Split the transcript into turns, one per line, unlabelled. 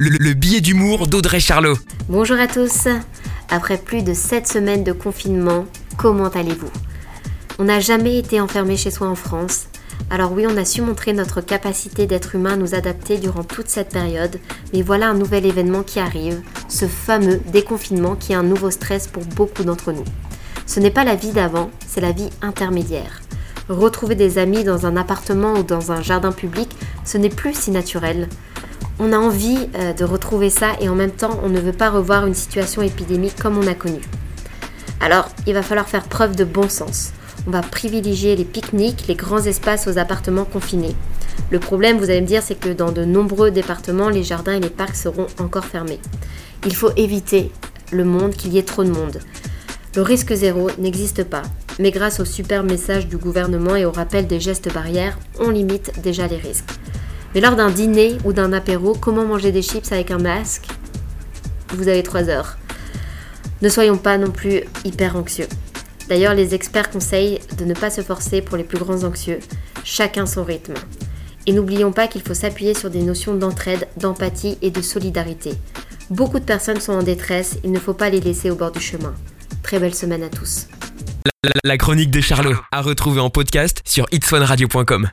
le, le billet d'humour d'Audrey Charlot.
Bonjour à tous. Après plus de 7 semaines de confinement, comment allez-vous? On n'a jamais été enfermé chez soi en France. Alors oui, on a su montrer notre capacité d'être humain à nous adapter durant toute cette période, mais voilà un nouvel événement qui arrive, ce fameux déconfinement qui est un nouveau stress pour beaucoup d'entre nous. Ce n'est pas la vie d'avant, c'est la vie intermédiaire. Retrouver des amis dans un appartement ou dans un jardin public, ce n'est plus si naturel. On a envie euh, de retrouver ça et en même temps, on ne veut pas revoir une situation épidémique comme on a connu. Alors, il va falloir faire preuve de bon sens. On va privilégier les pique-niques, les grands espaces aux appartements confinés. Le problème, vous allez me dire, c'est que dans de nombreux départements, les jardins et les parcs seront encore fermés. Il faut éviter le monde, qu'il y ait trop de monde. Le risque zéro n'existe pas, mais grâce au super message du gouvernement et au rappel des gestes barrières, on limite déjà les risques. Mais lors d'un dîner ou d'un apéro, comment manger des chips avec un masque? Vous avez 3 heures. Ne soyons pas non plus hyper anxieux. D'ailleurs, les experts conseillent de ne pas se forcer pour les plus grands anxieux, chacun son rythme. Et n'oublions pas qu'il faut s'appuyer sur des notions d'entraide, d'empathie et de solidarité. Beaucoup de personnes sont en détresse, il ne faut pas les laisser au bord du chemin. Très belle semaine à tous.
La, chronique de Charlot, à retrouver en podcast sur itswanradio.com.